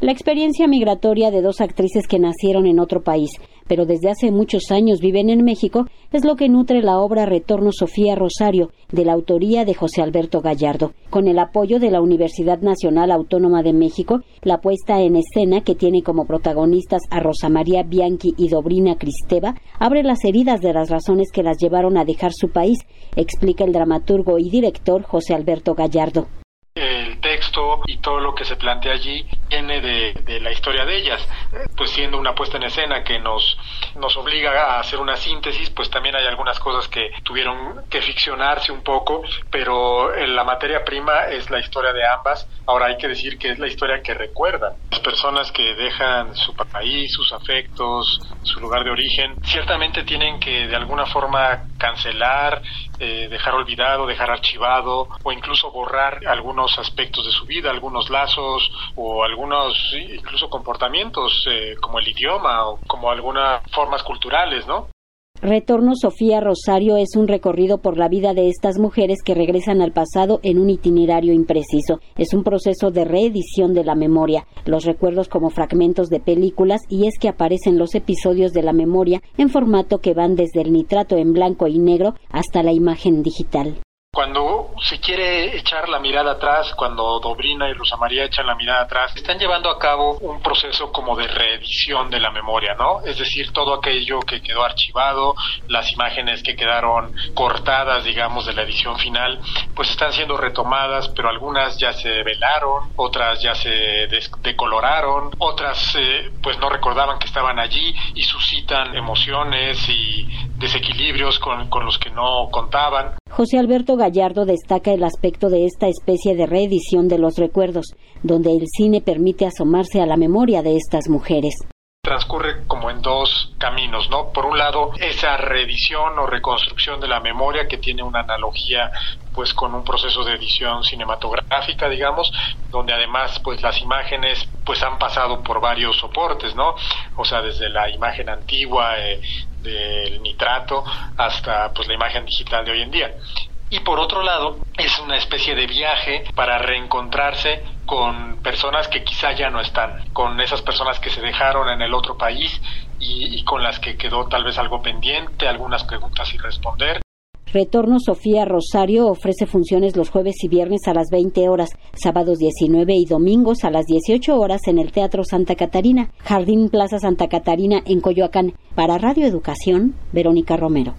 La experiencia migratoria de dos actrices que nacieron en otro país, pero desde hace muchos años viven en México, es lo que nutre la obra Retorno Sofía Rosario, de la autoría de José Alberto Gallardo. Con el apoyo de la Universidad Nacional Autónoma de México, la puesta en escena, que tiene como protagonistas a Rosa María Bianchi y Dobrina Cristeva, abre las heridas de las razones que las llevaron a dejar su país, explica el dramaturgo y director José Alberto Gallardo el texto y todo lo que se plantea allí viene de, la historia de ellas. Pues siendo una puesta en escena que nos, nos obliga a hacer una síntesis, pues también hay algunas cosas que tuvieron que ficcionarse un poco, pero la materia prima es la historia de ambas. Ahora hay que decir que es la historia que recuerdan. Las personas que dejan su país, sus afectos, su lugar de origen, ciertamente tienen que de alguna forma cancelar, eh, dejar olvidado, dejar archivado o incluso borrar algunos aspectos de su vida, algunos lazos o algunos incluso comportamientos eh, como el idioma o como algunas formas culturales, ¿no? Retorno Sofía Rosario es un recorrido por la vida de estas mujeres que regresan al pasado en un itinerario impreciso. Es un proceso de reedición de la memoria, los recuerdos como fragmentos de películas y es que aparecen los episodios de la memoria en formato que van desde el nitrato en blanco y negro hasta la imagen digital. Cuando se quiere echar la mirada atrás, cuando Dobrina y Rosa María echan la mirada atrás, están llevando a cabo un proceso como de reedición de la memoria, ¿no? Es decir, todo aquello que quedó archivado, las imágenes que quedaron cortadas, digamos, de la edición final, pues están siendo retomadas, pero algunas ya se velaron, otras ya se decoloraron, otras eh, pues no recordaban que estaban allí y suscitan emociones y desequilibrios con, con los que no contaban. José Alberto Gallardo destaca el aspecto de esta especie de reedición de los recuerdos, donde el cine permite asomarse a la memoria de estas mujeres transcurre como en dos caminos, ¿no? Por un lado, esa reedición o reconstrucción de la memoria que tiene una analogía pues con un proceso de edición cinematográfica, digamos, donde además pues las imágenes pues han pasado por varios soportes, ¿no? O sea, desde la imagen antigua eh, del nitrato hasta pues la imagen digital de hoy en día. Y por otro lado, es una especie de viaje para reencontrarse con personas que quizá ya no están, con esas personas que se dejaron en el otro país y, con las que quedó tal vez algo pendiente, algunas preguntas sin responder. Retorno Sofía Rosario ofrece funciones los jueves y viernes a las 20 horas, sábados 19 y domingos a las 18 horas en el Teatro Santa Catarina, Jardín Plaza Santa Catarina en Coyoacán. Para Radio Educación, Verónica Romero.